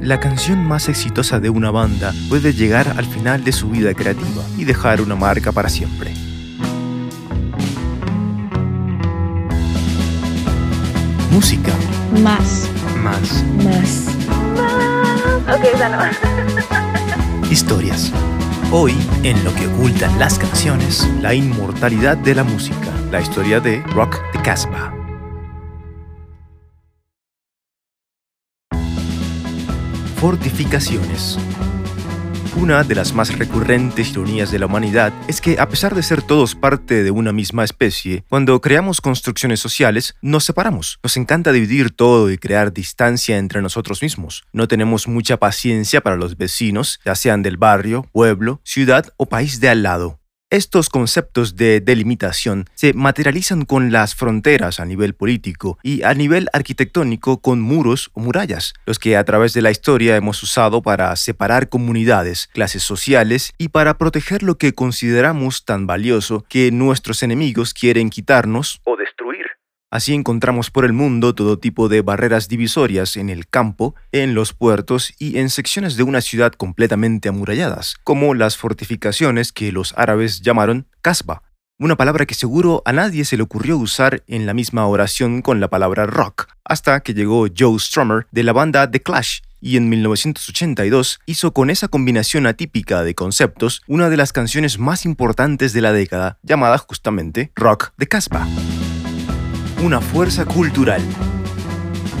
La canción más exitosa de una banda puede llegar al final de su vida creativa y dejar una marca para siempre. Música. Más. Más. Más. Ok, esa no. Historias. Hoy, en lo que ocultan las canciones, la inmortalidad de la música, la historia de Rock de Casbah. Fortificaciones. Una de las más recurrentes ironías de la humanidad es que, a pesar de ser todos parte de una misma especie, cuando creamos construcciones sociales, nos separamos. Nos encanta dividir todo y crear distancia entre nosotros mismos. No tenemos mucha paciencia para los vecinos, ya sean del barrio, pueblo, ciudad o país de al lado. Estos conceptos de delimitación se materializan con las fronteras a nivel político y a nivel arquitectónico con muros o murallas, los que a través de la historia hemos usado para separar comunidades, clases sociales y para proteger lo que consideramos tan valioso que nuestros enemigos quieren quitarnos o destruir. Así encontramos por el mundo todo tipo de barreras divisorias en el campo, en los puertos y en secciones de una ciudad completamente amuralladas, como las fortificaciones que los árabes llamaron kasba, una palabra que seguro a nadie se le ocurrió usar en la misma oración con la palabra rock, hasta que llegó Joe Strummer de la banda The Clash y en 1982 hizo con esa combinación atípica de conceptos una de las canciones más importantes de la década, llamada justamente Rock de Casbah una fuerza cultural.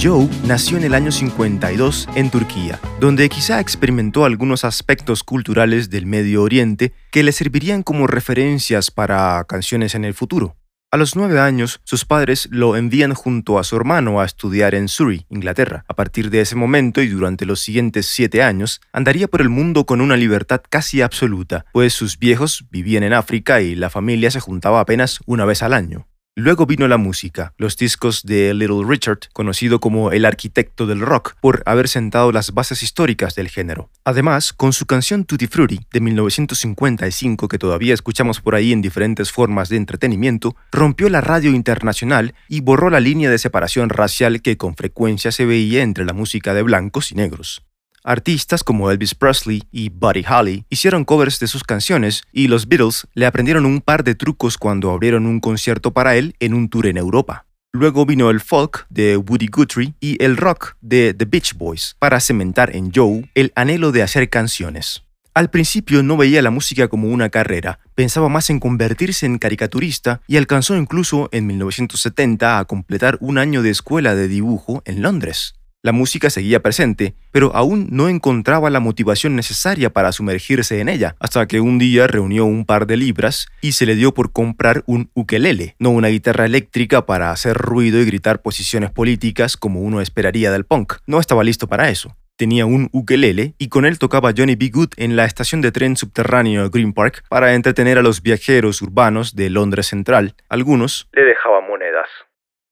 Joe nació en el año 52 en Turquía, donde quizá experimentó algunos aspectos culturales del Medio Oriente que le servirían como referencias para canciones en el futuro. A los nueve años, sus padres lo envían junto a su hermano a estudiar en Surrey, Inglaterra. A partir de ese momento y durante los siguientes siete años, andaría por el mundo con una libertad casi absoluta, pues sus viejos vivían en África y la familia se juntaba apenas una vez al año. Luego vino la música, los discos de Little Richard, conocido como el arquitecto del rock, por haber sentado las bases históricas del género. Además, con su canción Tutti Frutti de 1955, que todavía escuchamos por ahí en diferentes formas de entretenimiento, rompió la radio internacional y borró la línea de separación racial que con frecuencia se veía entre la música de blancos y negros. Artistas como Elvis Presley y Buddy Holly hicieron covers de sus canciones y los Beatles le aprendieron un par de trucos cuando abrieron un concierto para él en un tour en Europa. Luego vino el folk de Woody Guthrie y el rock de The Beach Boys para cementar en Joe el anhelo de hacer canciones. Al principio no veía la música como una carrera, pensaba más en convertirse en caricaturista y alcanzó incluso en 1970 a completar un año de escuela de dibujo en Londres. La música seguía presente, pero aún no encontraba la motivación necesaria para sumergirse en ella, hasta que un día reunió un par de libras y se le dio por comprar un ukelele, no una guitarra eléctrica para hacer ruido y gritar posiciones políticas como uno esperaría del punk. No estaba listo para eso. Tenía un ukelele y con él tocaba Johnny B. Good en la estación de tren subterráneo Green Park para entretener a los viajeros urbanos de Londres Central. Algunos le dejaban monedas.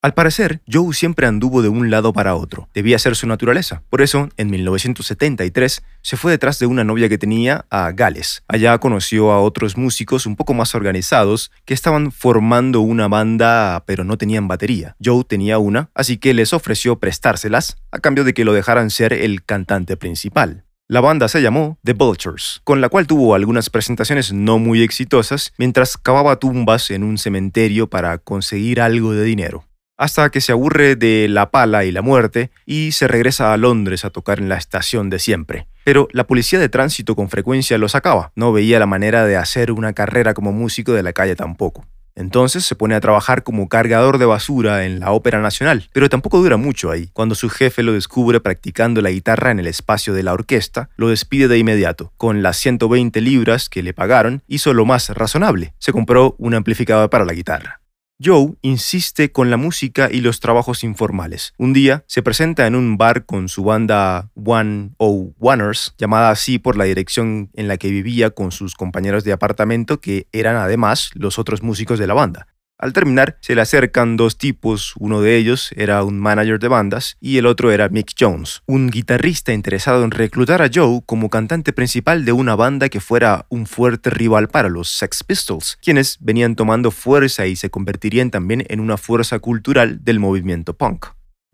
Al parecer, Joe siempre anduvo de un lado para otro. Debía ser su naturaleza. Por eso, en 1973, se fue detrás de una novia que tenía a Gales. Allá conoció a otros músicos un poco más organizados que estaban formando una banda pero no tenían batería. Joe tenía una, así que les ofreció prestárselas a cambio de que lo dejaran ser el cantante principal. La banda se llamó The Vultures, con la cual tuvo algunas presentaciones no muy exitosas mientras cavaba tumbas en un cementerio para conseguir algo de dinero hasta que se aburre de la pala y la muerte y se regresa a Londres a tocar en la estación de siempre. Pero la policía de tránsito con frecuencia lo sacaba, no veía la manera de hacer una carrera como músico de la calle tampoco. Entonces se pone a trabajar como cargador de basura en la Ópera Nacional, pero tampoco dura mucho ahí. Cuando su jefe lo descubre practicando la guitarra en el espacio de la orquesta, lo despide de inmediato. Con las 120 libras que le pagaron, hizo lo más razonable. Se compró un amplificador para la guitarra. Joe insiste con la música y los trabajos informales. Un día se presenta en un bar con su banda One O Oneers, llamada así por la dirección en la que vivía con sus compañeros de apartamento que eran además los otros músicos de la banda. Al terminar, se le acercan dos tipos, uno de ellos era un manager de bandas y el otro era Mick Jones, un guitarrista interesado en reclutar a Joe como cantante principal de una banda que fuera un fuerte rival para los Sex Pistols, quienes venían tomando fuerza y se convertirían también en una fuerza cultural del movimiento punk.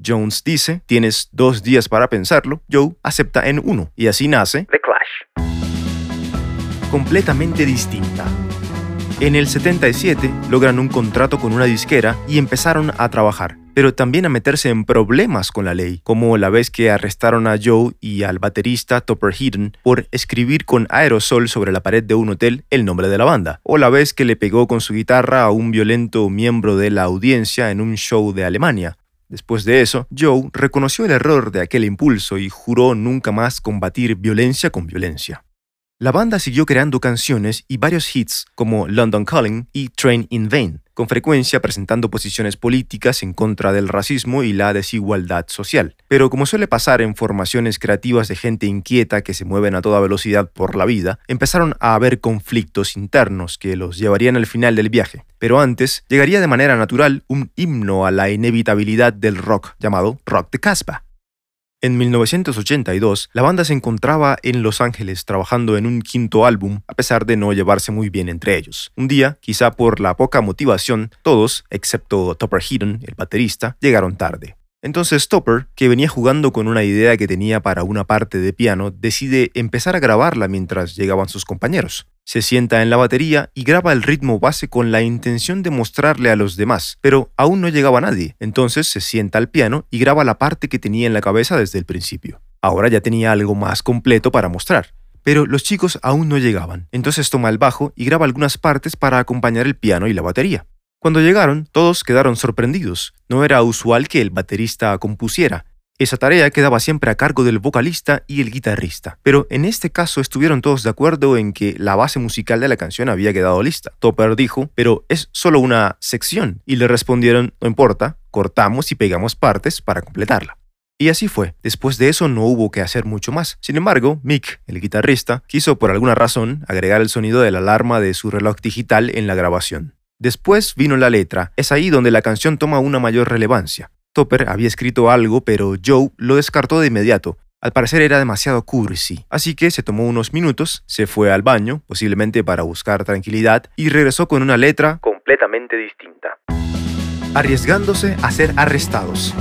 Jones dice, tienes dos días para pensarlo, Joe acepta en uno, y así nace The Clash. completamente distinta. En el 77 logran un contrato con una disquera y empezaron a trabajar, pero también a meterse en problemas con la ley, como la vez que arrestaron a Joe y al baterista Topper Heaton por escribir con aerosol sobre la pared de un hotel el nombre de la banda, o la vez que le pegó con su guitarra a un violento miembro de la audiencia en un show de Alemania. Después de eso, Joe reconoció el error de aquel impulso y juró nunca más combatir violencia con violencia. La banda siguió creando canciones y varios hits como London Calling y Train in Vain, con frecuencia presentando posiciones políticas en contra del racismo y la desigualdad social. Pero como suele pasar en formaciones creativas de gente inquieta que se mueven a toda velocidad por la vida, empezaron a haber conflictos internos que los llevarían al final del viaje. Pero antes, llegaría de manera natural un himno a la inevitabilidad del rock llamado Rock de Casbah. En 1982, la banda se encontraba en Los Ángeles trabajando en un quinto álbum, a pesar de no llevarse muy bien entre ellos. Un día, quizá por la poca motivación, todos, excepto Topper Heaton, el baterista, llegaron tarde. Entonces Topper, que venía jugando con una idea que tenía para una parte de piano, decide empezar a grabarla mientras llegaban sus compañeros. Se sienta en la batería y graba el ritmo base con la intención de mostrarle a los demás, pero aún no llegaba nadie. Entonces se sienta al piano y graba la parte que tenía en la cabeza desde el principio. Ahora ya tenía algo más completo para mostrar. Pero los chicos aún no llegaban, entonces toma el bajo y graba algunas partes para acompañar el piano y la batería. Cuando llegaron, todos quedaron sorprendidos. No era usual que el baterista compusiera, esa tarea quedaba siempre a cargo del vocalista y el guitarrista, pero en este caso estuvieron todos de acuerdo en que la base musical de la canción había quedado lista. Topper dijo, pero es solo una sección, y le respondieron, no importa, cortamos y pegamos partes para completarla. Y así fue. Después de eso no hubo que hacer mucho más. Sin embargo, Mick, el guitarrista, quiso por alguna razón agregar el sonido de la alarma de su reloj digital en la grabación. Después vino la letra. Es ahí donde la canción toma una mayor relevancia. Topper había escrito algo, pero Joe lo descartó de inmediato. Al parecer era demasiado cursi, así que se tomó unos minutos, se fue al baño, posiblemente para buscar tranquilidad, y regresó con una letra Completamente distinta. arriesgándose a ser arrestados.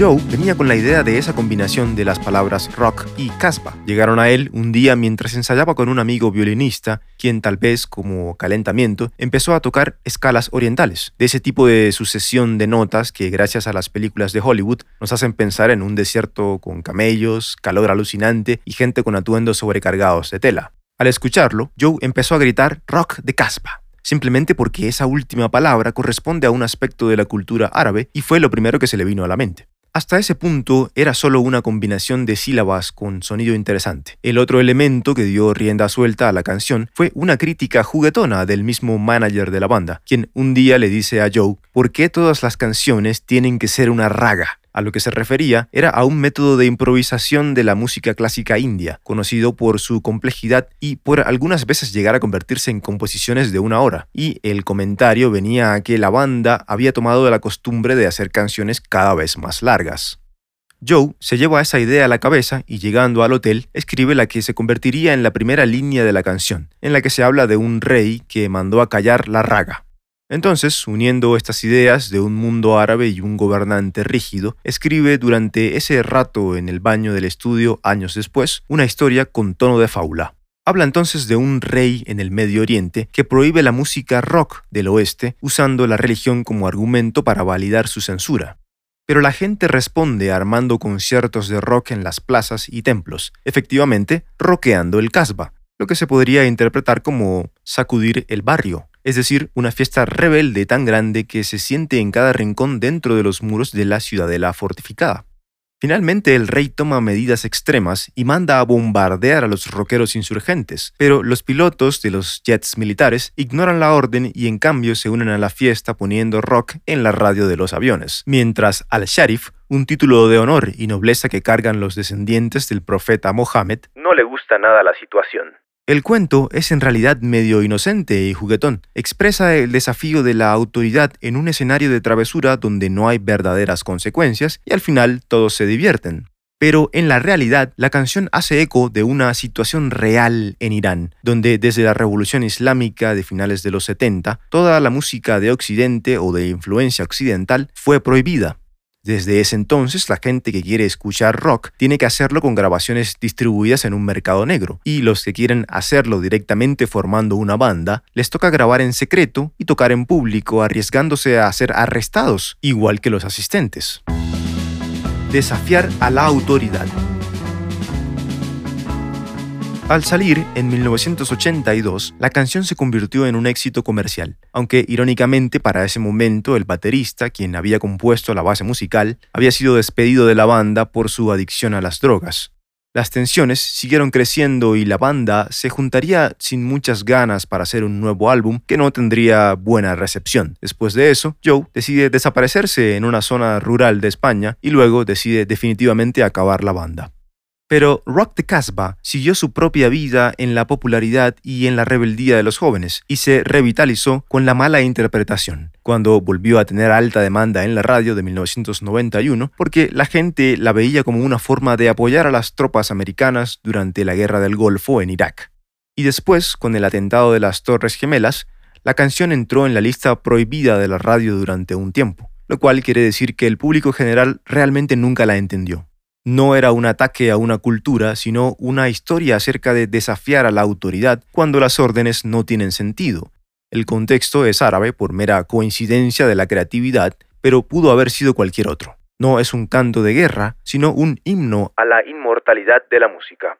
Joe venía con la idea de esa combinación de las palabras rock y caspa. Llegaron a él un día mientras ensayaba con un amigo violinista, quien tal vez como calentamiento empezó a tocar escalas orientales, de ese tipo de sucesión de notas que gracias a las películas de Hollywood nos hacen pensar en un desierto con camellos, calor alucinante y gente con atuendos sobrecargados de tela. Al escucharlo, Joe empezó a gritar rock de caspa simplemente porque esa última palabra corresponde a un aspecto de la cultura árabe y fue lo primero que se le vino a la mente. Hasta ese punto era solo una combinación de sílabas con sonido interesante. El otro elemento que dio rienda suelta a la canción fue una crítica juguetona del mismo manager de la banda, quien un día le dice a Joe, ¿por qué todas las canciones tienen que ser una raga? A lo que se refería era a un método de improvisación de la música clásica india, conocido por su complejidad y por algunas veces llegar a convertirse en composiciones de una hora. Y el comentario venía a que la banda había tomado la costumbre de hacer canciones cada vez más largas. Joe se lleva esa idea a la cabeza y llegando al hotel escribe la que se convertiría en la primera línea de la canción, en la que se habla de un rey que mandó a callar la raga. Entonces, uniendo estas ideas de un mundo árabe y un gobernante rígido, escribe durante ese rato en el baño del estudio años después una historia con tono de fábula. Habla entonces de un rey en el Medio Oriente que prohíbe la música rock del oeste usando la religión como argumento para validar su censura. Pero la gente responde armando conciertos de rock en las plazas y templos, efectivamente rockeando el Casbah, lo que se podría interpretar como sacudir el barrio es decir, una fiesta rebelde tan grande que se siente en cada rincón dentro de los muros de la ciudadela fortificada. Finalmente el rey toma medidas extremas y manda a bombardear a los rockeros insurgentes, pero los pilotos de los jets militares ignoran la orden y en cambio se unen a la fiesta poniendo rock en la radio de los aviones, mientras al-Sharif, un título de honor y nobleza que cargan los descendientes del profeta Mohammed, No le gusta nada la situación. El cuento es en realidad medio inocente y juguetón. Expresa el desafío de la autoridad en un escenario de travesura donde no hay verdaderas consecuencias y al final todos se divierten. Pero en la realidad, la canción hace eco de una situación real en Irán, donde desde la revolución islámica de finales de los 70, toda la música de Occidente o de influencia occidental fue prohibida. Desde ese entonces, la gente que quiere escuchar rock tiene que hacerlo con grabaciones distribuidas en un mercado negro, y los que quieren hacerlo directamente formando una banda, les toca grabar en secreto y tocar en público arriesgándose a ser arrestados, igual que los asistentes. Desafiar a la autoridad. Al salir, en 1982, la canción se convirtió en un éxito comercial, aunque irónicamente para ese momento el baterista, quien había compuesto la base musical, había sido despedido de la banda por su adicción a las drogas. Las tensiones siguieron creciendo y la banda se juntaría sin muchas ganas para hacer un nuevo álbum que no tendría buena recepción. Después de eso, Joe decide desaparecerse en una zona rural de España y luego decide definitivamente acabar la banda. Pero Rock the Casbah siguió su propia vida en la popularidad y en la rebeldía de los jóvenes y se revitalizó con la mala interpretación, cuando volvió a tener alta demanda en la radio de 1991 porque la gente la veía como una forma de apoyar a las tropas americanas durante la guerra del Golfo en Irak. Y después, con el atentado de las Torres Gemelas, la canción entró en la lista prohibida de la radio durante un tiempo, lo cual quiere decir que el público general realmente nunca la entendió no era un ataque a una cultura, sino una historia acerca de desafiar a la autoridad cuando las órdenes no tienen sentido. El contexto es árabe por mera coincidencia de la creatividad, pero pudo haber sido cualquier otro. No es un canto de guerra, sino un himno a la inmortalidad de la música.